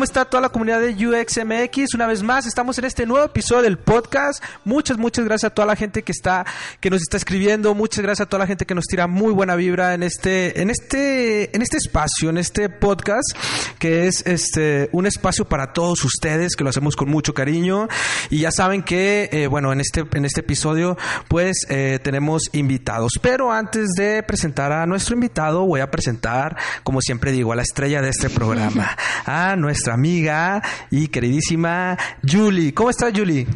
¿Cómo está toda la comunidad de UXMX? Una vez más, estamos en este nuevo episodio del podcast. Muchas, muchas gracias a toda la gente que está, que nos está escribiendo. Muchas gracias a toda la gente que nos tira muy buena vibra en este, en este, en este espacio, en este podcast, que es este, un espacio para todos ustedes, que lo hacemos con mucho cariño. Y ya saben que, eh, bueno, en este, en este episodio, pues, eh, tenemos invitados. Pero antes de presentar a nuestro invitado, voy a presentar, como siempre digo, a la estrella de este programa. A nuestra amiga y queridísima Julie. ¿Cómo estás, Julie?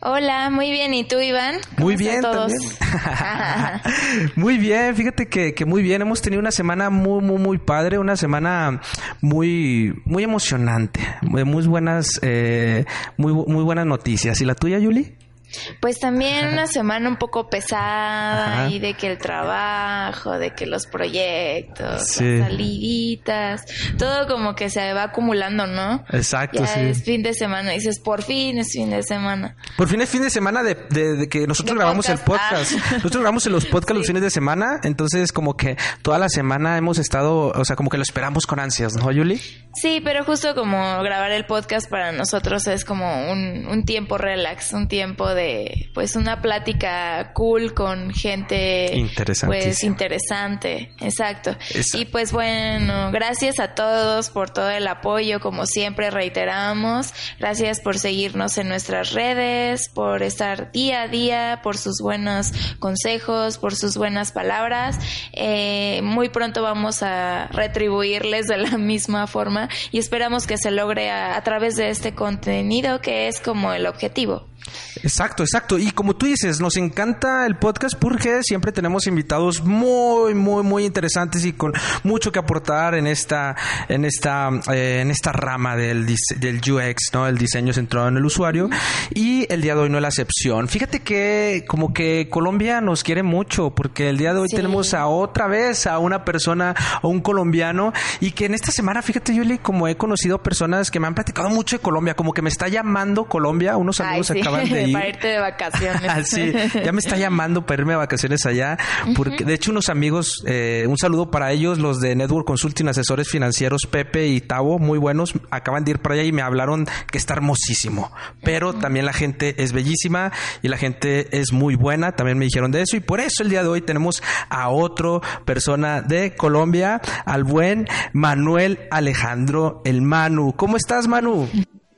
Hola, muy bien. ¿Y tú, Iván? muy bien, todos? muy bien, fíjate que, que, muy bien. Hemos tenido una semana muy, muy, muy padre, una semana muy, muy emocionante, de muy buenas, eh, muy, muy buenas noticias. ¿Y la tuya, Julie? Pues también una semana un poco pesada y de que el trabajo, de que los proyectos, las saliditas, todo como que se va acumulando, ¿no? Exacto, ya es fin de semana, dices, por fin es fin de semana. Por fin es fin de semana de, de, que nosotros grabamos el podcast. Nosotros grabamos los podcasts los fines de semana, entonces como que toda la semana hemos estado, o sea, como que lo esperamos con ansias, ¿no, Yuli? Sí, pero justo como grabar el podcast para nosotros es como un, un tiempo relax, un tiempo de de pues una plática cool con gente pues interesante, exacto. Y pues bueno, gracias a todos por todo el apoyo, como siempre reiteramos, gracias por seguirnos en nuestras redes, por estar día a día, por sus buenos consejos, por sus buenas palabras. Eh, muy pronto vamos a retribuirles de la misma forma y esperamos que se logre a través de este contenido que es como el objetivo. Exacto, exacto. Y como tú dices, nos encanta el podcast porque siempre tenemos invitados muy, muy, muy interesantes y con mucho que aportar en esta, en esta, eh, en esta rama del, del UX, ¿no? El diseño centrado en el usuario. Y el día de hoy no es la excepción. Fíjate que como que Colombia nos quiere mucho porque el día de hoy tenemos a otra vez a una persona, a un colombiano y que en esta semana, fíjate, Yuli, como he conocido personas que me han platicado mucho de Colombia, como que me está llamando Colombia, unos amigos acaban de Para irte de vacaciones. sí, ya me está llamando para irme de vacaciones allá. Porque, de hecho, unos amigos, eh, un saludo para ellos, los de Network Consulting, asesores financieros, Pepe y Tavo, muy buenos, acaban de ir para allá y me hablaron que está hermosísimo. Pero también la gente es bellísima y la gente es muy buena, también me dijeron de eso. Y por eso el día de hoy tenemos a otro persona de Colombia, al buen Manuel Alejandro El Manu. ¿Cómo estás, Manu?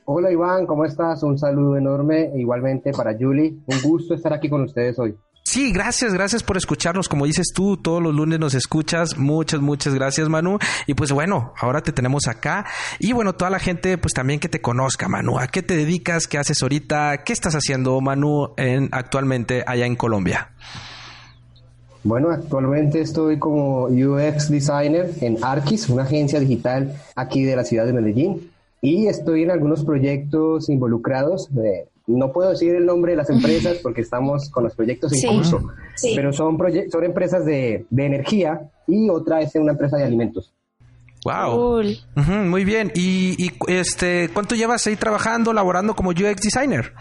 Hola Iván, ¿cómo estás? Un saludo enorme igualmente para Julie. Un gusto estar aquí con ustedes hoy. Sí, gracias, gracias por escucharnos. Como dices tú, todos los lunes nos escuchas. Muchas, muchas gracias, Manu. Y pues bueno, ahora te tenemos acá. Y bueno, toda la gente, pues también que te conozca, Manu. ¿A qué te dedicas? ¿Qué haces ahorita? ¿Qué estás haciendo, Manu, en, actualmente allá en Colombia? Bueno, actualmente estoy como UX Designer en Arquis, una agencia digital aquí de la ciudad de Medellín y estoy en algunos proyectos involucrados. no puedo decir el nombre de las empresas porque estamos con los proyectos en curso, pero son, son empresas de, energía y otra es una empresa de alimentos. Wow. muy bien. ¿Y, este cuánto llevas ahí trabajando, laborando como UX designer?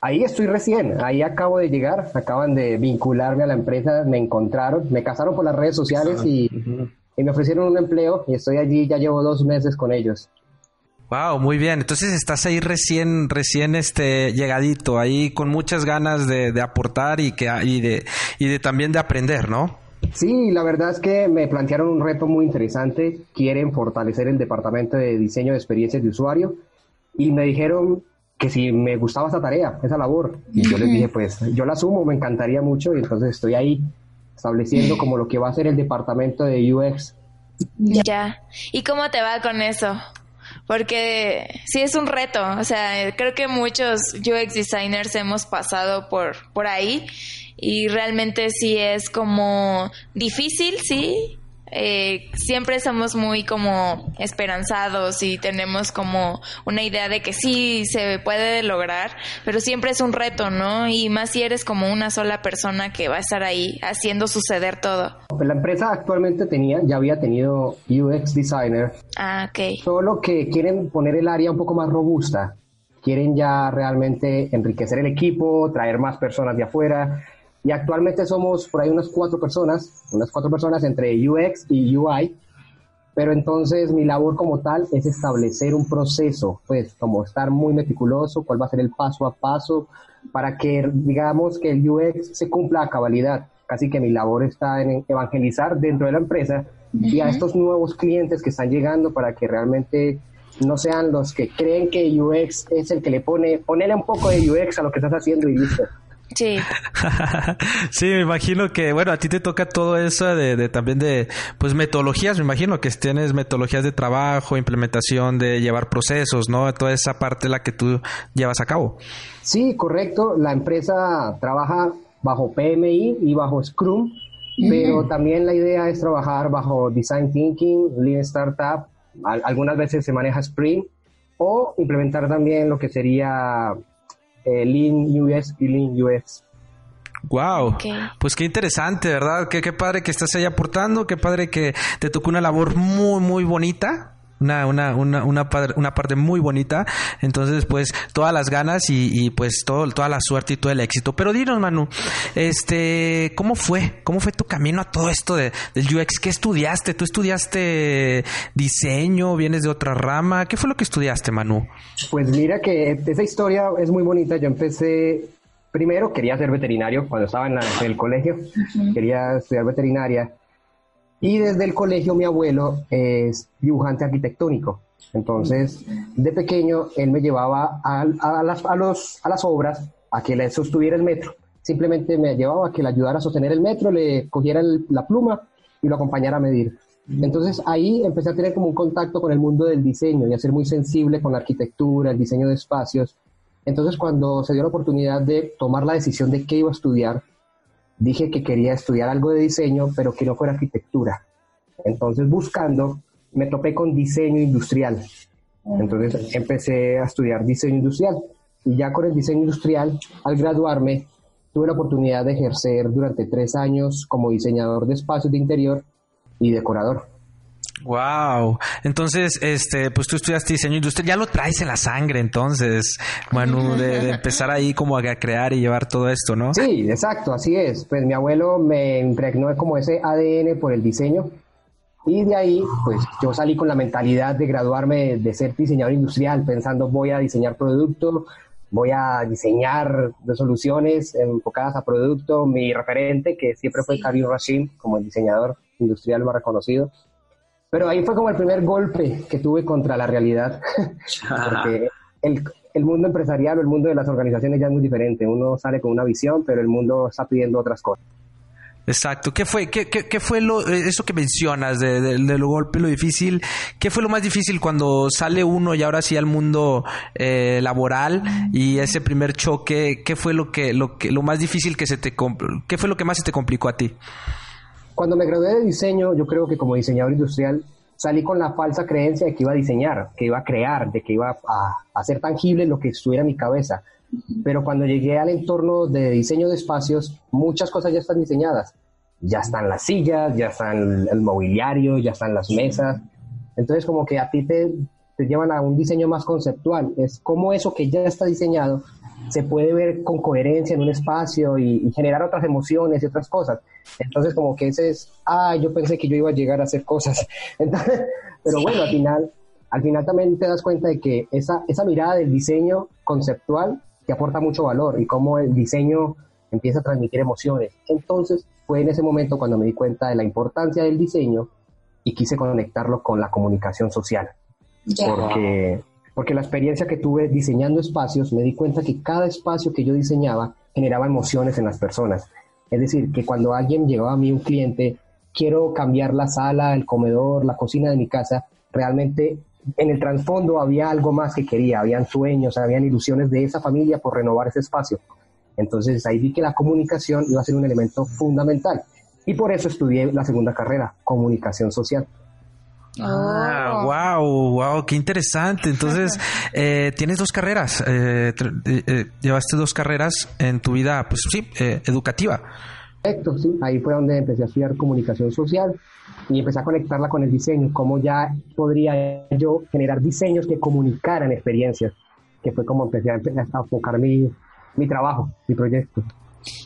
Ahí estoy recién, ahí acabo de llegar, acaban de vincularme a la empresa, me encontraron, me casaron por las redes sociales y, y me ofrecieron un empleo y estoy allí, ya llevo dos meses con ellos. Wow, muy bien. Entonces estás ahí recién, recién este llegadito, ahí con muchas ganas de, de aportar y que y de y de también de aprender, ¿no? Sí, la verdad es que me plantearon un reto muy interesante. Quieren fortalecer el departamento de diseño de experiencias de usuario y me dijeron que si me gustaba esa tarea, esa labor. Y yo les dije, pues yo la asumo, me encantaría mucho y entonces estoy ahí estableciendo como lo que va a ser el departamento de UX. Ya. ¿Y cómo te va con eso? Porque sí es un reto, o sea, creo que muchos UX designers hemos pasado por, por ahí y realmente sí es como difícil, sí, eh, siempre somos muy como esperanzados y tenemos como una idea de que sí se puede lograr, pero siempre es un reto, ¿no? Y más si eres como una sola persona que va a estar ahí haciendo suceder todo. La empresa actualmente tenía, ya había tenido UX designer. Ah, ok. Solo que quieren poner el área un poco más robusta. Quieren ya realmente enriquecer el equipo, traer más personas de afuera y actualmente somos por ahí unas cuatro personas, unas cuatro personas entre UX y UI, pero entonces mi labor como tal es establecer un proceso, pues como estar muy meticuloso, cuál va a ser el paso a paso para que digamos que el UX se cumpla a cabalidad. Casi que mi labor está en evangelizar dentro de la empresa y a estos nuevos clientes que están llegando para que realmente no sean los que creen que UX es el que le pone, ponerle un poco de UX a lo que estás haciendo y listo. Sí. sí, me imagino que, bueno, a ti te toca todo eso de, también de, pues, metodologías, me imagino que tienes metodologías de trabajo, implementación de llevar procesos, ¿no? Toda esa parte la que tú llevas a cabo. Sí, correcto. La empresa trabaja bajo PMI y bajo Scrum, pero también la idea es trabajar bajo Design Thinking, Lean Startup, algunas veces se maneja Sprint, o implementar también lo que sería eh, Lean US y Lean UX. Wow, pues qué interesante, ¿verdad? Qué, qué padre que estás ahí aportando, qué padre que te tocó una labor muy, muy bonita una, una, una, una, una, parte muy bonita. Entonces, pues, todas las ganas y, y, pues todo, toda la suerte y todo el éxito. Pero dinos, Manu, este, ¿cómo fue? ¿Cómo fue tu camino a todo esto de, del UX? ¿Qué estudiaste? ¿Tú estudiaste diseño? ¿Vienes de otra rama? ¿Qué fue lo que estudiaste, Manu? Pues mira que esa historia es muy bonita. Yo empecé, primero quería ser veterinario cuando estaba en, en el colegio. Quería estudiar veterinaria y desde el colegio mi abuelo es dibujante arquitectónico. Entonces, de pequeño, él me llevaba a, las, a, los, a las obras a que le sostuviera el metro. Simplemente me llevaba a que le ayudara a sostener el metro, le cogiera la pluma y lo acompañara a medir. Entonces ahí empecé a tener como un contacto con el mundo del diseño y a ser muy sensible con la arquitectura, el diseño de espacios. Entonces cuando se dio la oportunidad de tomar la decisión de qué iba a estudiar, dije que quería estudiar algo de diseño, pero que no fuera arquitectura. Entonces, buscando, me topé con diseño industrial. Entonces, empecé a estudiar diseño industrial. Y ya con el diseño industrial, al graduarme, tuve la oportunidad de ejercer durante tres años como diseñador de espacios de interior y decorador. Wow. Entonces, este, pues tú estudiaste diseño industrial, ya lo traes en la sangre, entonces, Manu, de, empezar ahí como a crear y llevar todo esto, ¿no? Sí, exacto, así es. Pues mi abuelo me impregnó como ese ADN por el diseño y de ahí, pues yo salí con la mentalidad de graduarme de ser diseñador industrial, pensando voy a diseñar producto, voy a diseñar soluciones enfocadas a producto. Mi referente, que siempre fue Karim Rashid, como el diseñador industrial más reconocido, pero ahí fue como el primer golpe que tuve contra la realidad, porque el, el mundo empresarial o el mundo de las organizaciones ya es muy diferente. Uno sale con una visión, pero el mundo está pidiendo otras cosas. Exacto. ¿Qué fue, qué, qué, fue lo, eso que mencionas de, de, lo golpe, lo difícil? ¿Qué fue lo más difícil cuando sale uno y ahora sí al mundo eh, laboral y ese primer choque? ¿Qué fue lo que, lo que, lo más difícil que se te, qué fue lo que más se te complicó a ti? Cuando me gradué de diseño, yo creo que como diseñador industrial salí con la falsa creencia de que iba a diseñar, que iba a crear, de que iba a, hacer tangible lo que estuviera en mi cabeza. Pero cuando llegué al entorno de diseño de espacios, muchas cosas ya están diseñadas. Ya están las sillas, ya están el mobiliario, ya están las mesas. Entonces como que a ti te, te llevan a un diseño más conceptual. Es como eso que ya está diseñado se puede ver con coherencia en un espacio y, generar otras emociones y otras cosas. Entonces, como que ese es, ah, yo pensé que yo iba a llegar a hacer cosas. Entonces, pero bueno, al final, al final también te das cuenta de que esa, esa mirada del diseño conceptual te aporta mucho valor y cómo el diseño empieza a transmitir emociones. Entonces, fue en ese momento cuando me di cuenta de la importancia del diseño y quise conectarlo con la comunicación social. Porque porque la experiencia que tuve diseñando espacios, me di cuenta que cada espacio que yo diseñaba generaba emociones en las personas. Es decir, que cuando alguien llegaba a mí, un cliente, quiero cambiar la sala, el comedor, la cocina de mi casa, realmente en el trasfondo había algo más que quería, habían sueños, habían ilusiones de esa familia por renovar ese espacio. Entonces ahí vi que la comunicación iba a ser un elemento fundamental y por eso estudié la segunda carrera, comunicación social. Ah, wow, wow, qué interesante. Entonces, eh, tienes dos carreras, eh, eh, llevaste dos carreras en tu vida, pues sí, educativa. Correcto, sí. Ahí fue donde empecé a estudiar comunicación social y empecé a conectarla con el diseño, cómo ya podría yo generar diseños que comunicaran experiencias, que fue como empecé a, a enfocar mi, mi trabajo, mi proyecto.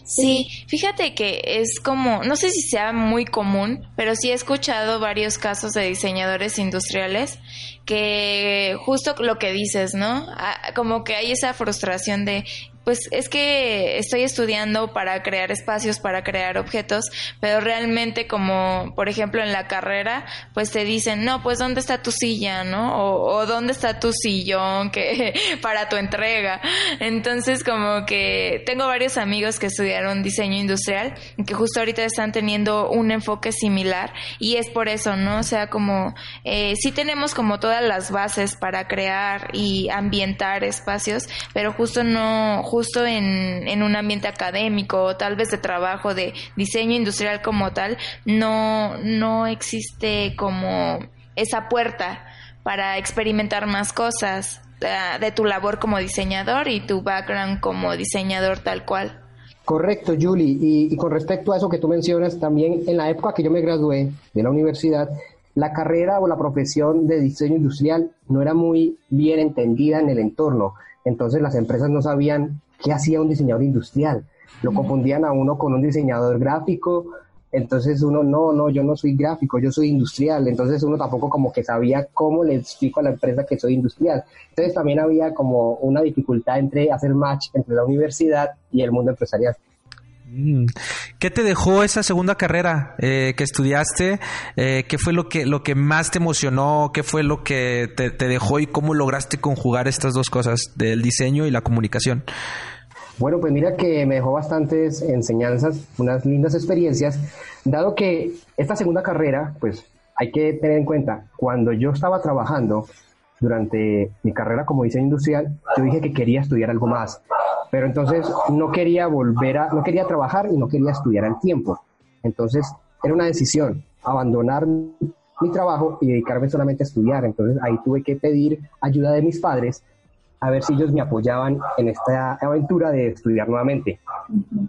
Sí, fíjate que es como, no sé si sea muy común, pero sí he escuchado varios casos de diseñadores industriales que justo lo que dices, ¿no? Ah, como que hay esa frustración de pues es que estoy estudiando para crear espacios, para crear objetos, pero realmente como, por ejemplo, en la carrera, pues te dicen, no, pues ¿dónde está tu silla, no? O, ¿dónde está tu sillón que para tu entrega? Entonces, como que tengo varios amigos que estudiaron diseño industrial que justo ahorita están teniendo un enfoque similar y es por eso, ¿no? O sea, como eh, sí tenemos como todas las bases para crear y ambientar espacios, pero justo no en, en un ambiente académico o tal vez de trabajo de diseño industrial como tal, no, no existe como esa puerta para experimentar más cosas ah, de tu labor como diseñador y tu background como diseñador tal cual. Correcto, Julie. Y, y, con respecto a eso que tú mencionas, también en la época que yo me gradué de la universidad, la carrera o la profesión de diseño industrial no era muy bien entendida en el entorno. Entonces las empresas no sabían qué hacía un diseñador industrial. Lo confundían a uno con un diseñador gráfico. Entonces uno, no, no, yo no soy gráfico, yo soy industrial. Entonces uno tampoco como que sabía cómo le explico a la empresa que soy industrial. Entonces también había como una dificultad entre hacer match entre la universidad y el mundo empresarial. Mm. ¿Qué te dejó esa segunda carrera eh, que estudiaste? Eh, ¿Qué fue lo que, lo que más te emocionó? ¿Qué fue lo que te, dejó y cómo lograste conjugar estas dos cosas, del diseño y la comunicación? Bueno, pues mira que me dejó bastantes enseñanzas, unas lindas experiencias, dado que esta segunda carrera, pues hay que tener en cuenta, cuando yo estaba trabajando durante mi carrera como diseño industrial, yo dije que quería estudiar algo más pero entonces no quería volver a, no quería trabajar y no quería estudiar al tiempo. Entonces era una decisión, abandonar mi trabajo y dedicarme solamente a estudiar. Entonces ahí tuve que pedir ayuda de mis padres a ver si ellos me apoyaban en esta aventura de estudiar nuevamente.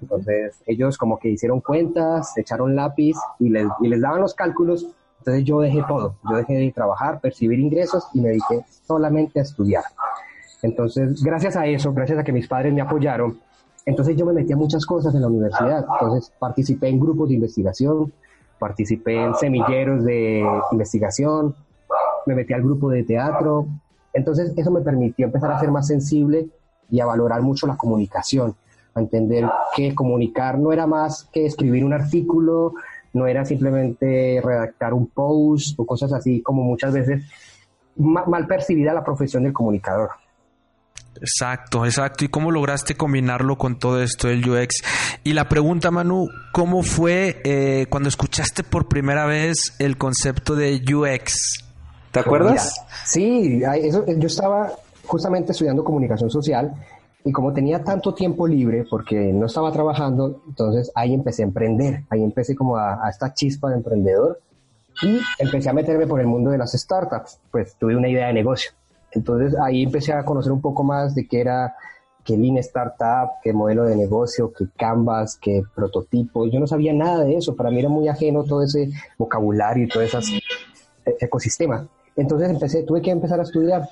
Entonces ellos como que hicieron cuentas, echaron lápiz y les, y les daban los cálculos. Entonces yo dejé todo, yo dejé de trabajar, percibir ingresos y me dediqué solamente a estudiar. Entonces, gracias a eso, gracias a que mis padres me apoyaron, entonces yo me metí a muchas cosas en la universidad. Entonces participé en grupos de investigación, participé en semilleros de investigación, me metí al grupo de teatro. Entonces eso me permitió empezar a ser más sensible y a valorar mucho la comunicación, a entender que comunicar no era más que escribir un artículo, no era simplemente redactar un post o cosas así como muchas veces mal percibida la profesión del comunicador. Exacto, exacto. ¿Y cómo lograste combinarlo con todo esto del UX? Y la pregunta, Manu, ¿cómo fue eh, cuando escuchaste por primera vez el concepto de UX? ¿Te acuerdas? sí, yo estaba justamente estudiando comunicación social y como tenía tanto tiempo libre porque no estaba trabajando, entonces ahí empecé a emprender, ahí empecé como a, a esta chispa de emprendedor y empecé a meterme por el mundo de las startups, pues tuve una idea de negocio. Entonces ahí empecé a conocer un poco más de qué era que Lean Startup, qué modelo de negocio, qué Canvas, qué prototipos. Yo no sabía nada de eso. Para mí era muy ajeno todo ese vocabulario y todo ese ecosistema. Entonces empecé, tuve que empezar a estudiar.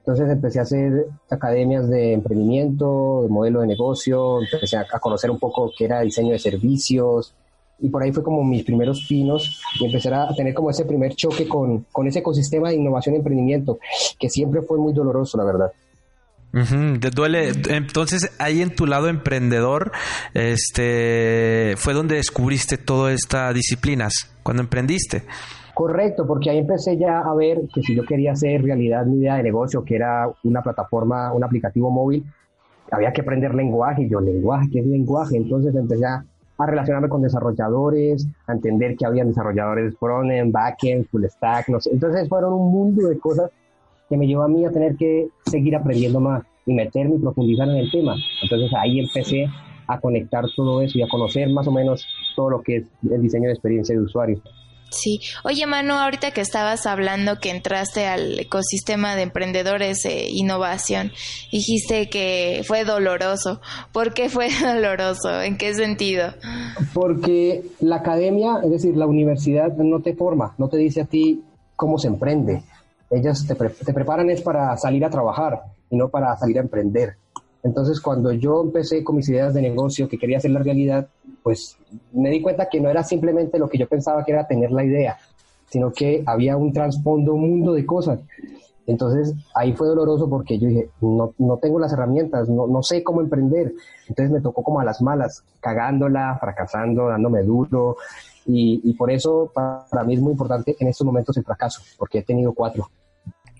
Entonces empecé a hacer academias de emprendimiento, de modelo de negocio, empecé a, conocer un poco qué era diseño de servicios, y por ahí fue como mis primeros pinos y empezar a tener como ese primer choque con, con ese ecosistema de innovación y emprendimiento, que siempre fue muy doloroso, la verdad. te duele. Entonces, ahí en tu lado emprendedor, este, fue donde descubriste todas estas disciplinas, cuando emprendiste. Correcto, porque ahí empecé ya a ver que si yo quería hacer realidad mi idea de negocio, que era una plataforma, un aplicativo móvil, había que aprender lenguaje. Y yo, lenguaje, ¿qué es lenguaje? Entonces empecé a a relacionarme con desarrolladores, a entender que había desarrolladores front-end, back-end, full stack, no sé. Entonces fueron un mundo de cosas que me llevó a mí a tener que seguir aprendiendo más y meterme y profundizar en el tema. Entonces ahí empecé a conectar todo eso y a conocer más o menos todo lo que es el diseño de experiencia de usuario. Sí. Oye, Manu, ahorita que estabas hablando que entraste al ecosistema de emprendedores e innovación, dijiste que fue doloroso. ¿Por qué fue doloroso? ¿En qué sentido? Porque la academia, es decir, la universidad no te forma, no te dice a ti cómo se emprende. Ellas te, te preparan es para salir a trabajar y no para salir a emprender. Entonces, cuando yo empecé con mis ideas de negocio, que quería hacer la realidad, pues me di cuenta que no era simplemente lo que yo pensaba que era tener la idea, sino que había un trasfondo, un mundo de cosas. Entonces, ahí fue doloroso porque yo dije, no, no tengo las herramientas, no, no sé cómo emprender. Entonces me tocó como a las malas, cagándola, fracasando, dándome duro. Y, y por eso para mí es muy importante en estos momentos el fracaso, porque he tenido cuatro.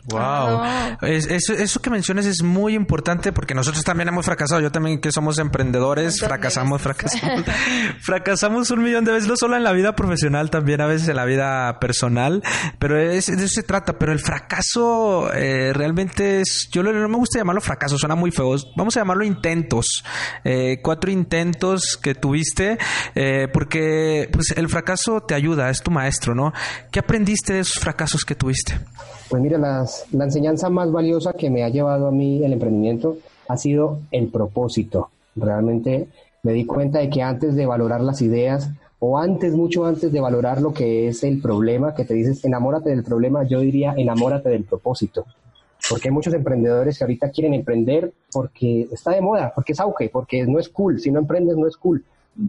Wow. eso, eso, que mencionas es muy importante porque nosotros también hemos fracasado. Yo también que somos emprendedores, fracasamos, fracasamos. fracasamos un millón de veces, no solo en la vida profesional, también a veces en la vida personal. Pero es, de eso se trata. Pero el fracaso eh, realmente es, yo no me gusta llamarlo fracaso, suena muy feo. Vamos a llamarlo intentos. Eh, cuatro intentos que tuviste, eh, porque pues el fracaso te ayuda, es tu maestro, ¿no? ¿Qué aprendiste de esos fracasos que tuviste? Pues mira, las, la enseñanza más valiosa que me ha llevado a mí el emprendimiento ha sido el propósito. Realmente me di cuenta de que antes de valorar las ideas o antes, mucho antes de valorar lo que es el problema, que te dices enamórate del problema, yo diría enamórate del propósito. Porque hay muchos emprendedores que ahorita quieren emprender porque está de moda, porque es auge, porque no es cool. Si no emprendes, no es cool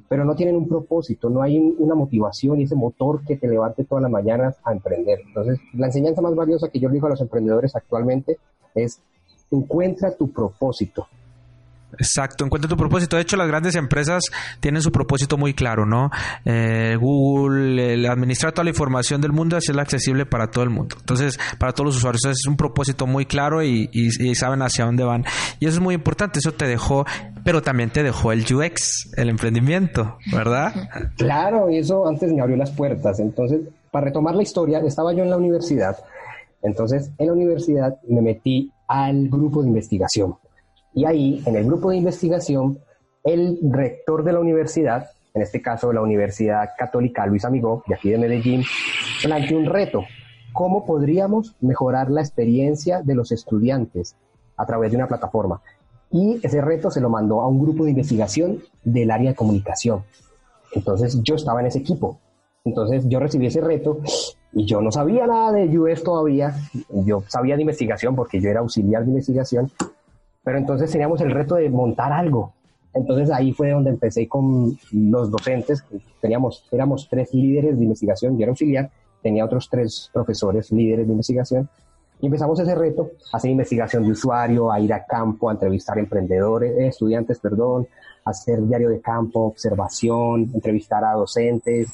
pero no tienen un propósito, no hay una motivación y ese motor que te levante todas las mañanas a emprender. Entonces, la enseñanza más valiosa que yo le digo a los emprendedores actualmente es encuentra tu propósito. Exacto, encuentra tu propósito. De hecho, las grandes empresas tienen su propósito muy claro, ¿no? Eh, Google, el administrar toda la información del mundo, hacerla accesible para todo el mundo. Entonces, para todos los usuarios. Es un propósito muy claro y, y, saben hacia dónde van. Y eso es muy importante. Eso te dejó, pero también te dejó el UX, el emprendimiento, ¿verdad? Claro, y eso antes me abrió las puertas. Entonces, para retomar la historia, estaba yo en la universidad. Entonces, en la universidad me metí al grupo de investigación y ahí, en el grupo de investigación, el rector de la universidad, en este caso la Universidad Católica Luis Amigó, de aquí de Medellín, planteó un reto. ¿Cómo podríamos mejorar la experiencia de los estudiantes a través de una plataforma? Y ese reto se lo mandó a un grupo de investigación del área de comunicación. Entonces yo estaba en ese equipo. Entonces yo recibí ese reto y yo no sabía nada de UX todavía. Yo sabía de investigación porque yo era auxiliar de investigación, pero entonces teníamos el reto de montar algo. Entonces ahí fue donde empecé con los docentes, teníamos, éramos tres líderes de investigación, yo era auxiliar, tenía otros tres profesores líderes de investigación, y empezamos ese reto, hacer investigación de usuario, a ir a campo, a entrevistar emprendedores, eh, estudiantes, perdón, a hacer diario de campo, observación, entrevistar a docentes,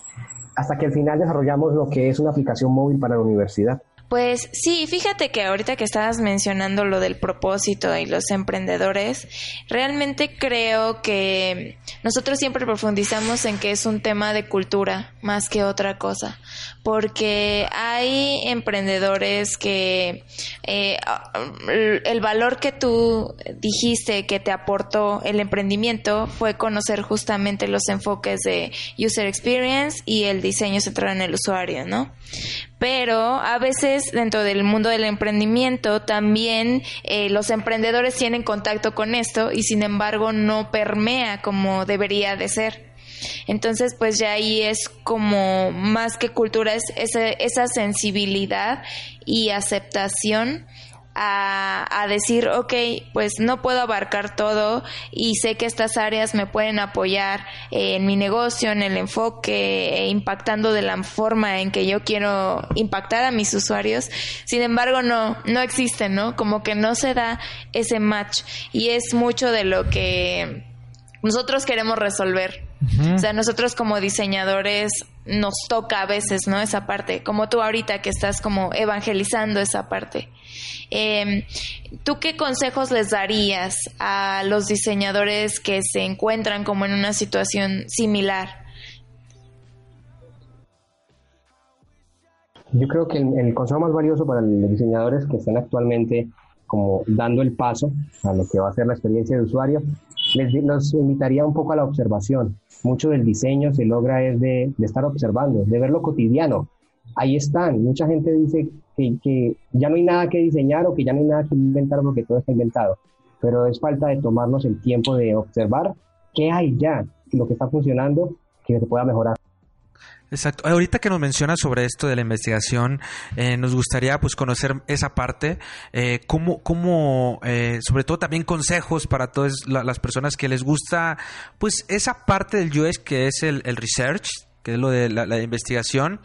hasta que al final desarrollamos lo que es una aplicación móvil para la universidad. Pues sí, fíjate que ahorita que estabas mencionando lo del propósito y los emprendedores, realmente creo que nosotros siempre profundizamos en que es un tema de cultura más que otra cosa, porque hay emprendedores que eh, el valor que tú dijiste que te aportó el emprendimiento fue conocer justamente los enfoques de user experience y el diseño centrado en el usuario, ¿no? pero a veces dentro del mundo del emprendimiento también eh, los emprendedores tienen contacto con esto y sin embargo no permea como debería de ser. Entonces, pues ya ahí es como más que cultura, es esa, esa sensibilidad y aceptación a, decir, ok, pues no puedo abarcar todo y sé que estas áreas me pueden apoyar en mi negocio, en el enfoque, e impactando de la forma en que yo quiero impactar a mis usuarios. Sin embargo, no, no existen, ¿no? Como que no se da ese match y es mucho de lo que nosotros queremos resolver. O sea, nosotros como diseñadores nos toca a veces, ¿no? Esa parte, como tú ahorita que estás como evangelizando esa parte. Eh, ¿Tú qué consejos les darías a los diseñadores que se encuentran como en una situación similar? yo creo que el, consejo más valioso para los diseñadores que estén actualmente como dando el paso a lo que va a ser la experiencia de usuario, les los invitaría un poco a la observación. Mucho del diseño se logra es de, estar observando, de ver lo cotidiano. Ahí están. Mucha gente dice que, que, ya no hay nada que diseñar o que ya no hay nada que inventar porque todo está inventado. Pero es falta de tomarnos el tiempo de observar qué hay ya, lo que está funcionando, que se pueda mejorar. Exacto. Ahorita que nos menciona sobre esto de la investigación, eh, nos gustaría pues conocer esa parte, eh, cómo, cómo eh, sobre todo también consejos para todas las personas que les gusta pues esa parte del UX que es el research, que es lo de la, investigación,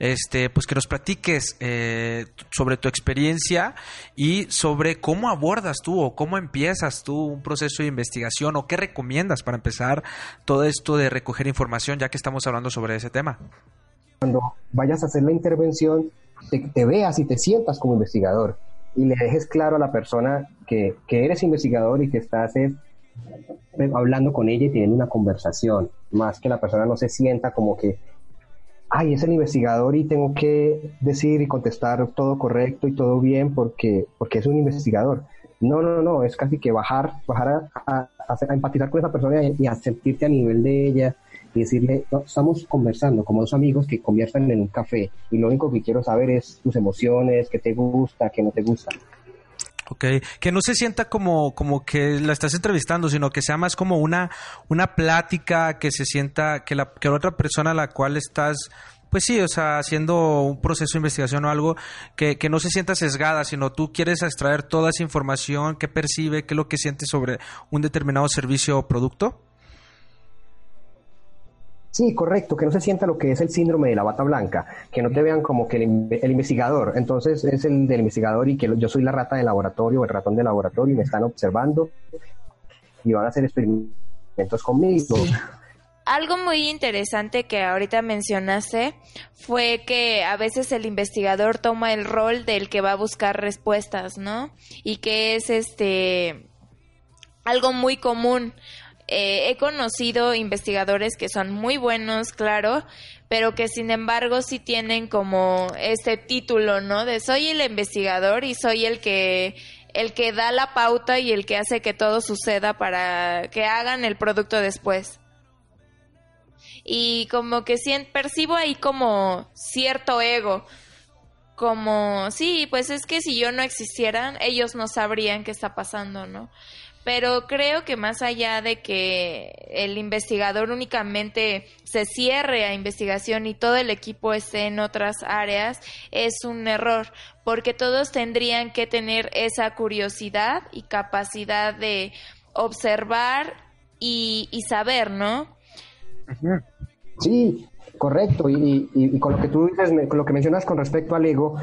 este, pues que nos platiques eh, sobre tu experiencia y sobre cómo abordas tú o cómo empiezas tú un proceso de investigación o qué recomiendas para empezar todo esto de recoger información, ya que estamos hablando sobre ese tema. Cuando vayas a hacer la intervención, te, veas y te sientas como investigador y le dejes claro a la persona que, que eres investigador y que estás hablando con ella y teniendo una conversación, más que la persona no se sienta como que, ay, es el investigador y tengo que decir y contestar todo correcto y todo bien porque, porque es un investigador. No, no, no, es casi que bajar, bajar a, empatizar con esa persona y, a sentirte a nivel de ella y decirle, estamos conversando como dos amigos que conversan en un café y lo único que quiero saber es tus emociones, qué te gusta, qué no te gusta. Ok, que no se sienta como, como que la estás entrevistando, sino que sea más como una, una plática, que se sienta que la, que la otra persona a la cual estás, pues sí, o sea, haciendo un proceso de investigación o algo, que, que no se sienta sesgada, sino tú quieres extraer toda esa información, qué percibe, qué es lo que siente sobre un determinado servicio o producto. Sí, correcto, que no se sienta lo que es el síndrome de la bata blanca, que no te vean como que el, investigador, entonces es el del investigador y que yo soy la rata de laboratorio el ratón de laboratorio y me están observando y van a hacer experimentos conmigo. Algo muy interesante que ahorita mencionaste fue que a veces el investigador toma el rol del que va a buscar respuestas, ¿no? Y que es este algo muy común. Eh, he conocido investigadores que son muy buenos, claro, pero que sin embargo sí tienen como ese título, ¿no? De soy el investigador y soy el que el que da la pauta y el que hace que todo suceda para que hagan el producto después. Y como que percibo ahí como cierto ego, como, sí, pues es que si yo no existiera, ellos no sabrían qué está pasando, ¿no? Pero creo que más allá de que el investigador únicamente se cierre a investigación y todo el equipo esté en otras áreas, es un error, porque todos tendrían que tener esa curiosidad y capacidad de observar y, saber, ¿no? Sí, Correcto, y, con lo que tú dices, con lo que mencionas con respecto al ego,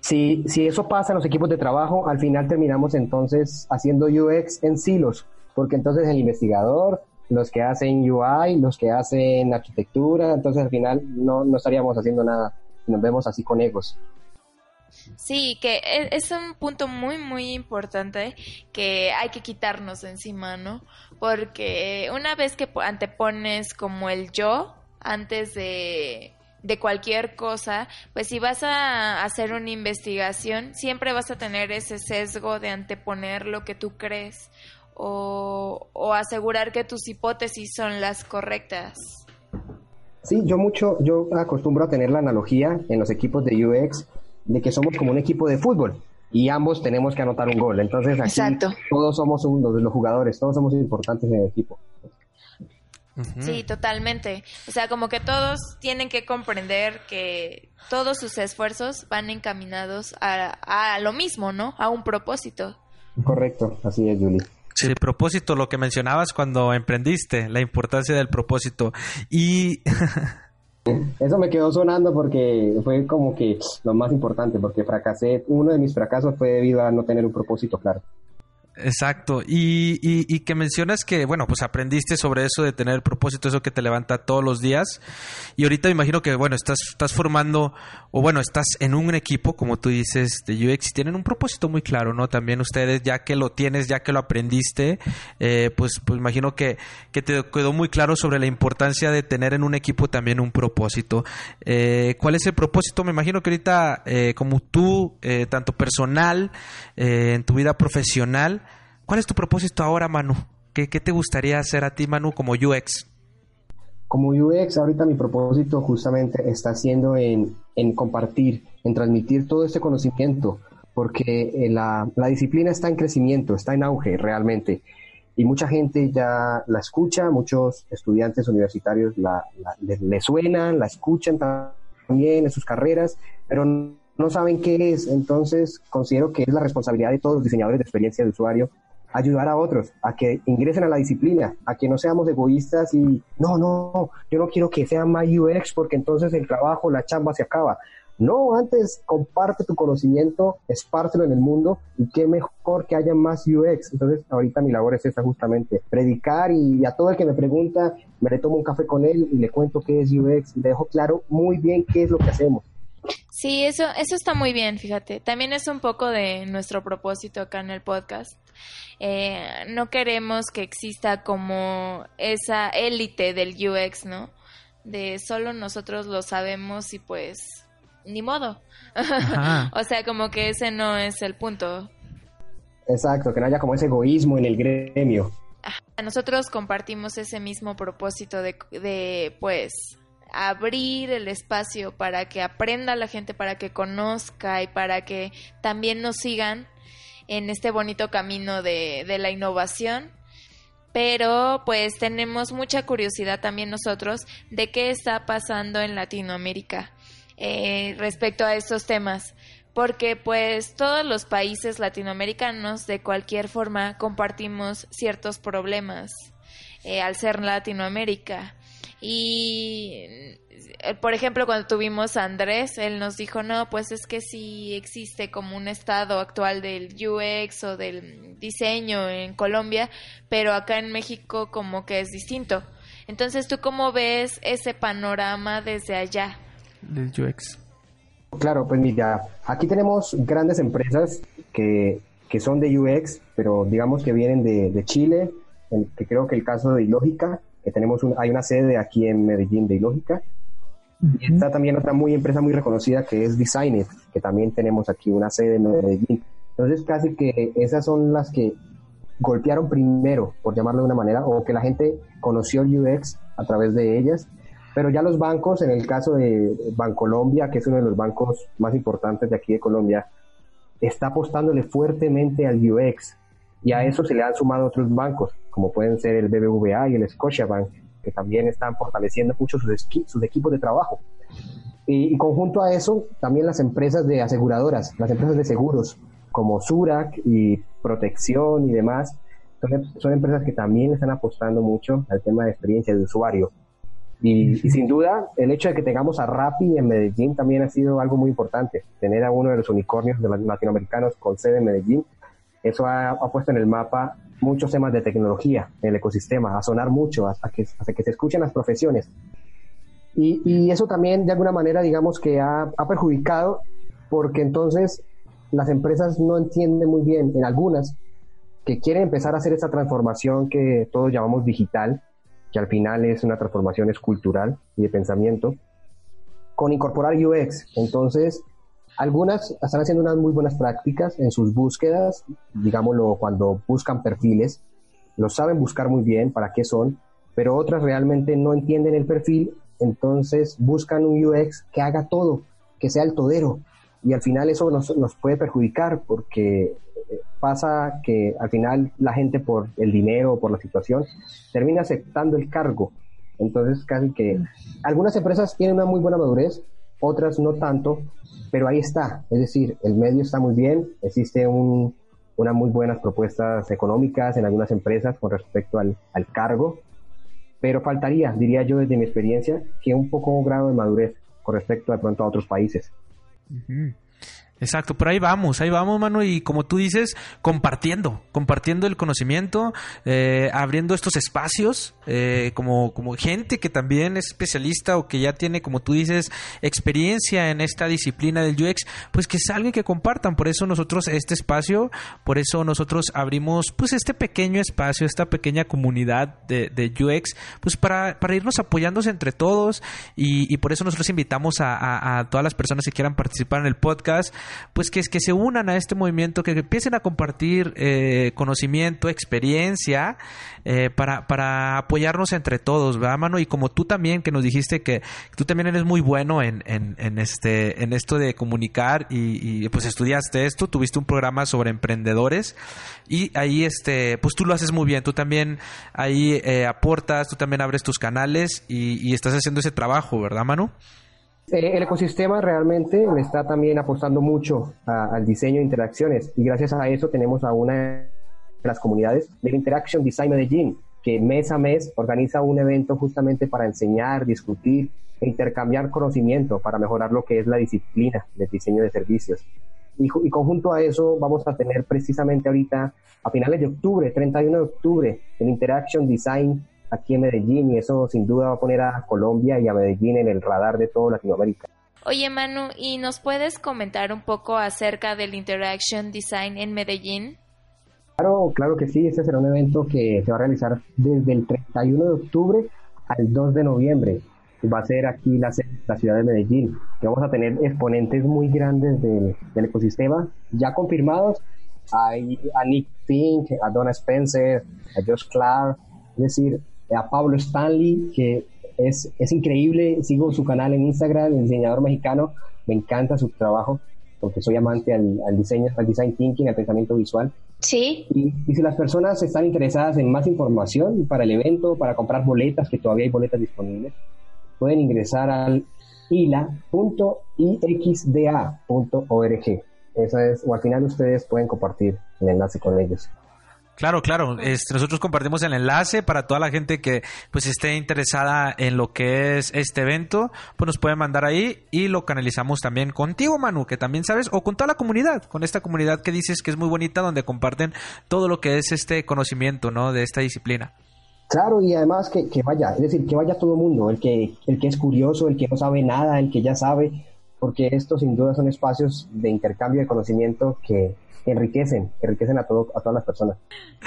si, si eso pasa en los equipos de trabajo, al final terminamos entonces haciendo UX en silos, porque entonces el investigador, los que hacen UI, los que hacen arquitectura, entonces al final no, no estaríamos haciendo nada, nos vemos así con egos. Sí, que e, es un punto muy, muy importante que hay que quitarnos encima, ¿no? Porque una vez que antepones como el yo, antes de, de cualquier cosa, pues si vas a hacer una investigación, siempre vas a tener ese sesgo de anteponer lo que tú crees o, o asegurar que tus hipótesis son las correctas. Sí, yo mucho, yo acostumbro a tener la analogía en los equipos de UX de que somos como un equipo de fútbol y ambos tenemos que anotar un gol. Entonces aquí todos somos uno de los jugadores, todos somos importantes en el equipo. Sí, totalmente. O sea, como que todos tienen que comprender que todos sus esfuerzos van encaminados a, lo mismo, ¿no? A un propósito. Correcto, así es, Julie. Sí, el propósito, lo que mencionabas cuando emprendiste, la importancia del propósito. Y... Eso me quedó sonando porque fue como que lo más importante, porque fracasé, uno de mis fracasos fue debido a no tener un propósito claro. Exacto. Y, y, que mencionas que, bueno, pues aprendiste sobre eso de tener propósito, eso que te levanta todos los días. Y ahorita me imagino que, bueno, estás, estás formando, o bueno, estás en un equipo, como tú dices, de UX, y tienen un propósito muy claro, ¿no? También ustedes, ya que lo tienes, ya que lo aprendiste, eh, pues, pues imagino que, que te quedó muy claro sobre la importancia de tener en un equipo también un propósito. Eh, ¿Cuál es el propósito? Me imagino que ahorita, eh, como tú, tanto personal, en tu vida profesional, ¿Cuál es tu propósito ahora, Manu? ¿Qué, te gustaría hacer a ti, Manu, como UX? Como UX, ahorita mi propósito justamente está siendo en, compartir, en transmitir todo este conocimiento, porque eh, la, disciplina está en crecimiento, está en auge realmente. Y mucha gente ya la escucha, muchos estudiantes universitarios la, le, suenan, la escuchan también en sus carreras, pero no saben qué es. Entonces, considero que es la responsabilidad de todos los diseñadores de experiencia de usuario ayudar a otros a que ingresen a la disciplina, a que no seamos egoístas y no, no, yo no quiero que sea más UX porque entonces el trabajo, la chamba se acaba. No, antes comparte tu conocimiento, espártelo en el mundo y qué mejor que haya más UX. Entonces, ahorita mi labor es esa justamente, predicar y a todo el que me pregunta, me le tomo un café con él y le cuento qué es UX y le dejo claro muy bien qué es lo que hacemos. Sí, eso, eso está muy bien, fíjate. También es un poco de nuestro propósito acá en el podcast. Eh, no queremos que exista como esa élite del UX, ¿no? De solo nosotros lo sabemos y pues ni modo. o sea, como que ese no es el punto. Exacto, que no haya como ese egoísmo en el gremio. Nosotros compartimos ese mismo propósito de, de pues abrir el espacio para que aprenda la gente, para que conozca y para que también nos sigan en este bonito camino de, de la innovación. Pero pues tenemos mucha curiosidad también nosotros de qué está pasando en Latinoamérica eh, respecto a estos temas porque pues todos los países latinoamericanos de cualquier forma compartimos ciertos problemas eh, al ser Latinoamérica y, eh, por ejemplo, cuando tuvimos a Andrés, él nos dijo, no, pues es que sí existe como un estado actual del UX o del diseño en Colombia, pero acá en México como que es distinto. Entonces, ¿tú cómo ves ese panorama desde allá? Del UX. Claro, pues mira, aquí tenemos grandes empresas que, que son de UX, pero digamos que vienen de, de Chile, que creo que el caso de Ilógica, tenemos hay una sede aquí en Medellín de Ilógica. Y está también otra muy empresa muy reconocida que es Designet, que también tenemos aquí una sede en Medellín. Entonces casi que esas son las que golpearon primero, por llamarlo de una manera, o que la gente conoció el UX a través de ellas. Pero ya los bancos, en el caso de Bancolombia, que es uno de los bancos más importantes de aquí de Colombia, está apostándole fuertemente al UX. Y a eso se le han sumado otros bancos, como pueden ser el BBVA y el Scotiabank, que también están fortaleciendo mucho sus, sus equipos de trabajo. Y, conjunto a eso, también las empresas de aseguradoras, las empresas de seguros, como Surac y Protección y demás, son, son empresas que también están apostando mucho al tema de experiencia de usuario. Y, y, sin duda, el hecho de que tengamos a Rappi en Medellín también ha sido algo muy importante. Tener a uno de los unicornios de los latinoamericanos con sede en Medellín eso ha, puesto en el mapa muchos temas de tecnología en el ecosistema, a sonar mucho, hasta que, hasta que se escuchen las profesiones. Y, y, eso también, de alguna manera, digamos que ha, ha, perjudicado, porque entonces las empresas no entienden muy bien, en algunas, que quieren empezar a hacer esa transformación que todos llamamos digital, que al final es una transformación escultural y de pensamiento, con incorporar UX. Entonces, algunas están haciendo unas muy buenas prácticas en sus búsquedas, digámoslo, cuando buscan perfiles, lo saben buscar muy bien para qué son, pero otras realmente no entienden el perfil, entonces buscan un UX que haga todo, que sea el todero, y al final eso nos, nos puede perjudicar porque eh, pasa que al final la gente por el dinero o por la situación termina aceptando el cargo. Entonces casi que algunas empresas tienen una muy buena madurez, otras no tanto, pero ahí está, es decir, el medio está muy bien, existe un, unas muy buenas propuestas económicas en algunas empresas con respecto al, al, cargo, pero faltaría, diría yo desde mi experiencia, que un poco un grado de madurez con respecto de pronto a otros países. Exacto, pero ahí vamos, ahí vamos, mano, y como tú dices, compartiendo, compartiendo el conocimiento, eh, abriendo estos espacios, eh, como, como gente que también es especialista o que ya tiene, como tú dices, experiencia en esta disciplina del UX, pues que salgan y que compartan. Por eso nosotros este espacio, por eso nosotros abrimos, pues este pequeño espacio, esta pequeña comunidad de, de UX, pues para, para irnos apoyándose entre todos y, y por eso nosotros invitamos a, a, a todas las personas que quieran participar en el podcast pues que, que se unan a este movimiento, que empiecen a compartir eh, conocimiento, experiencia, eh, para, para apoyarnos entre todos, ¿verdad, mano? Y como tú también, que nos dijiste que tú también eres muy bueno en, en, este, en esto de comunicar y, pues estudiaste esto, tuviste un programa sobre emprendedores y ahí, este, pues tú lo haces muy bien, tú también ahí eh, aportas, tú también abres tus canales y, y estás haciendo ese trabajo, ¿verdad, Manu? Eh, el ecosistema realmente le está también apostando mucho al diseño de interacciones y gracias a eso tenemos a una de las comunidades del Interaction Design Medellín que mes a mes organiza un evento justamente para enseñar, discutir e intercambiar conocimiento para mejorar lo que es la disciplina de diseño de servicios. Y, y conjunto a eso vamos a tener precisamente ahorita a finales de octubre, 31 de octubre, el Interaction Design aquí en Medellín y eso sin duda va a poner a Colombia y a Medellín en el radar de toda Latinoamérica. Oye Manu, ¿y nos puedes comentar un poco acerca del Interaction Design en Medellín? Claro, claro que sí, este será un evento que se va a realizar desde el 31 de octubre al 2 de noviembre. Va a ser aquí la, la ciudad de Medellín. vamos a tener exponentes muy grandes del, del ecosistema ya confirmados. Hay a Nick Pink, a Donna Spencer, a Josh Clark, es decir, a Pablo Stanley, que es, es increíble, sigo su canal en Instagram, el diseñador mexicano, me encanta su trabajo, porque soy amante al, diseño, al design thinking, al pensamiento visual. Sí. Y, si las personas están interesadas en más información para el evento, para comprar boletas, que todavía hay boletas disponibles, pueden ingresar al ila.ixda.org. Eso es, o al final ustedes pueden compartir el enlace con ellos. Claro, claro. Este, nosotros compartimos el enlace para toda la gente que pues esté interesada en lo que es este evento, pues nos pueden mandar ahí y lo canalizamos también contigo, Manu, que también sabes, o con toda la comunidad, con esta comunidad que dices que es muy bonita, donde comparten todo lo que es este conocimiento, ¿no? De esta disciplina. Claro, y además que, que vaya, es decir, que vaya todo el mundo, el que, el que es curioso, el que no sabe nada, el que ya sabe, porque estos sin duda son espacios de intercambio de conocimiento que, enriquecen, enriquecen a, todo, a todas las personas.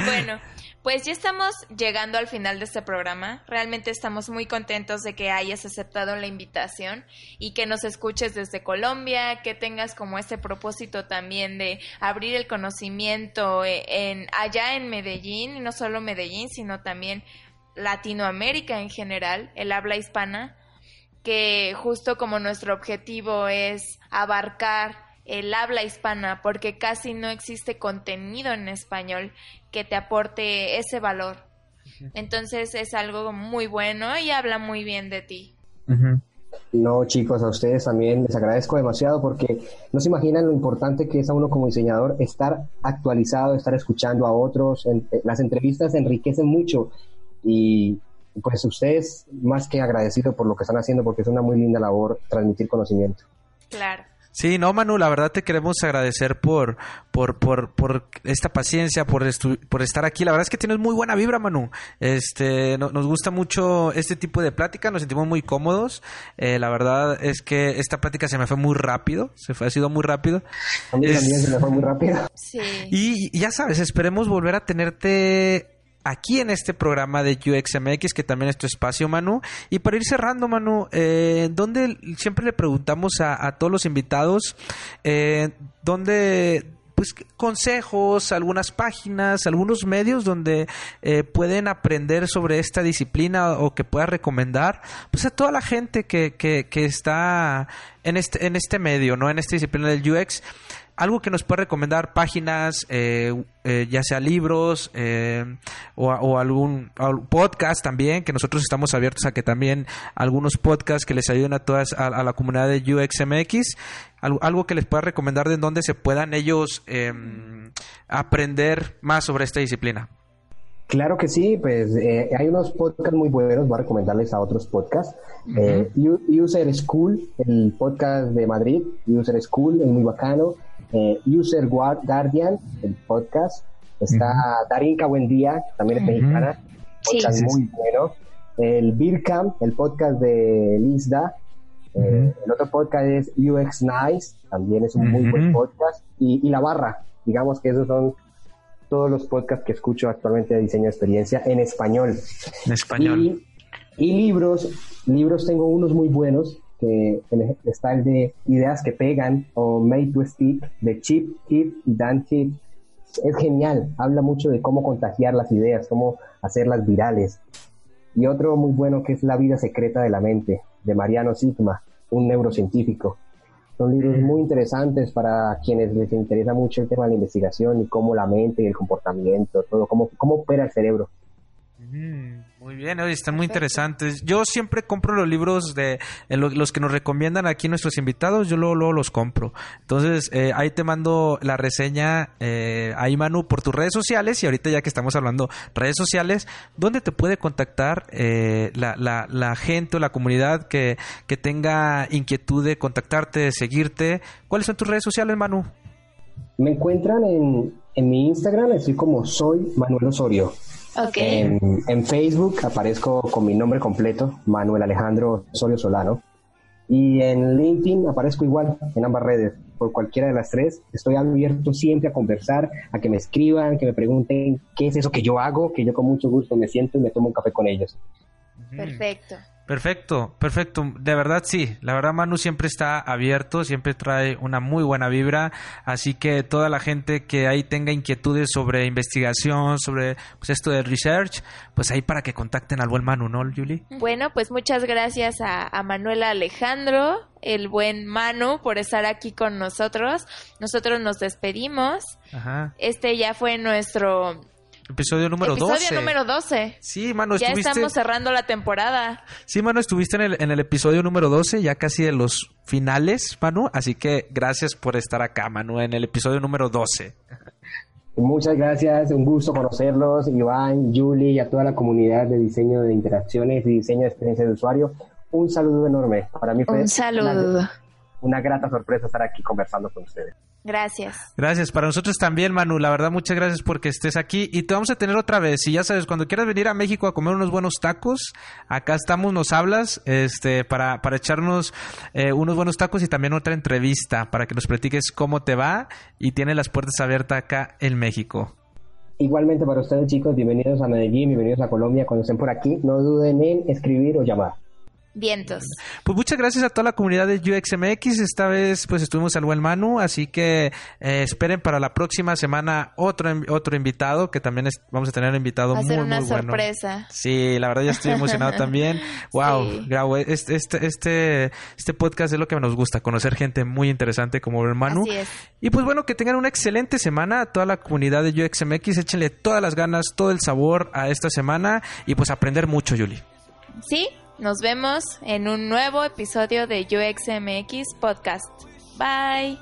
Bueno, pues ya estamos llegando al final de este programa. Realmente estamos muy contentos de que hayas aceptado la invitación y que nos escuches desde Colombia, que tengas como este propósito también de abrir el conocimiento eh, en allá en Medellín, y no solo Medellín, sino también Latinoamérica en general, el habla hispana, que justo como nuestro objetivo es abarcar el habla hispana, porque casi no existe contenido en español que te aporte ese valor. Entonces es algo muy bueno y habla muy bien de ti. No, chicos, a ustedes también les agradezco demasiado porque no se imaginan lo importante que es a uno como diseñador estar actualizado, estar escuchando a otros. las entrevistas enriquecen mucho y pues ustedes más que agradecido por lo que están haciendo porque es una muy linda labor transmitir conocimiento. Claro. Sí, no, Manu, la verdad te queremos agradecer por, por, por, por esta paciencia, por, por estar aquí. La verdad es que tienes muy buena vibra, Manu. Este, nos gusta mucho este tipo de plática, nos sentimos muy cómodos. Eh, la verdad es que esta plática se me fue muy rápido, se fue, ha sido muy rápido. A mí también se me fue muy rápido. Sí. Y ya sabes, esperemos volver a tenerte aquí en este programa de UXMX, que también es tu espacio, Manu. Y para ir cerrando, Manu, eh, donde siempre le preguntamos a, todos los invitados, eh, ¿dónde pues consejos, algunas páginas, algunos medios donde eh, pueden aprender sobre esta disciplina o que pueda recomendar, pues a toda la gente que, que, que está en este, en este medio, ¿no? En esta disciplina del UX algo que nos puede recomendar, páginas, eh, eh, ya sea libros eh, o, algún podcast también, que nosotros estamos abiertos a que también algunos podcasts que les ayuden a todas, a, la comunidad de UXMX, algo, algo, que les pueda recomendar de donde se puedan ellos em, aprender más sobre esta disciplina. Claro que sí, pues eh, hay unos podcasts muy buenos, voy a recomendarles a otros podcasts. Eh, User School, el podcast de Madrid, User School, es muy bacano. Eh, User Guardian, el podcast. Está Darinka Buen Día, también es mexicana, podcast muy bueno. El Beer Camp, el podcast de Lizda. el otro podcast es UX Nice, también es un muy buen podcast. Y, y La Barra, digamos que esos son todos los podcasts que escucho actualmente de diseño de experiencia en español. En español. Y, libros, libros tengo unos muy buenos, que está el de Ideas que pegan o Made to Speak de Chip y Dan. Es genial, habla mucho de cómo contagiar las ideas, cómo hacerlas virales. Y otro muy bueno que es La vida secreta de la mente, de Mariano Sigma, un neurocientífico. Son libros muy interesantes para quienes les interesa mucho el tema de la investigación y cómo la mente y el comportamiento, todo, cómo, cómo opera el cerebro. Mm, muy bien, están muy interesantes. Yo siempre compro los libros de los que nos recomiendan aquí nuestros invitados, yo luego, los compro. Entonces, eh, ahí te mando la reseña, eh, ahí Manu, por tus redes sociales y ahorita ya que estamos hablando redes sociales, ¿dónde te puede contactar eh, la, la, la, gente o la comunidad que, que tenga inquietud de contactarte, de seguirte? ¿Cuáles son tus redes sociales, Manu? Me encuentran en, en mi Instagram, estoy como soy Manuel Osorio. En, Facebook aparezco con mi nombre completo, Manuel Alejandro Osorio Solano. Y en LinkedIn aparezco igual en ambas redes, por cualquiera de las tres. Estoy abierto siempre a conversar, a que me escriban, que me pregunten qué es eso que yo hago, que yo con mucho gusto me siento y me tomo un café con ellos. Perfecto. Perfecto, perfecto. De verdad sí. La verdad Manu siempre está abierto, siempre trae una muy buena vibra. Así que toda la gente que ahí tenga inquietudes sobre investigación, sobre pues, esto de research, pues ahí para que contacten al buen Manu, ¿no, Julie? Bueno, pues muchas gracias a, a Manuela Alejandro, el buen Manu, por estar aquí con nosotros. Nosotros nos despedimos. Ajá. Este ya fue nuestro Episodio número Episodio 12. Episodio número 12. Sí, mano, Ya estamos cerrando la temporada. Sí, mano, estuviste en el, en el episodio número 12, ya casi de los finales, Manu. Así que gracias por estar acá, Manu, en el episodio número 12. Muchas gracias, un gusto conocerlos, Iván, Julie y a toda la comunidad de diseño de interacciones y diseño de experiencia de usuario. Un saludo enorme. Para mí fue un saludo. una grata sorpresa estar aquí conversando con ustedes. Gracias. Gracias. Para nosotros también, Manu. La verdad, muchas gracias porque estés aquí. Y te vamos a tener otra vez. Y ya sabes, cuando quieras venir a México a comer unos buenos tacos, acá estamos, nos hablas, este, para, para echarnos eh, unos buenos tacos y también otra entrevista para que nos platiques cómo te va y tiene las puertas abiertas acá en México. Igualmente para ustedes, chicos, bienvenidos a Medellín, bienvenidos a Colombia. Cuando estén por aquí, no duden en escribir o llamar. Vientos. Pues muchas gracias a toda la comunidad de UXMX. Esta vez pues estuvimos al buen Manu, así que eh, esperen para la próxima semana otro otro invitado que también vamos a tener un invitado muy una sorpresa. Sí, la verdad ya estoy emocionado también. Wow, este, este, este este podcast es lo que nos gusta, conocer gente muy interesante como el Manu. Y pues bueno, que tengan una excelente semana a toda la comunidad de UXMX, échenle todas las ganas, todo el sabor a esta semana y pues aprender mucho, Yuli. Sí, nos vemos en un nuevo episodio de UXMX Podcast. Bye.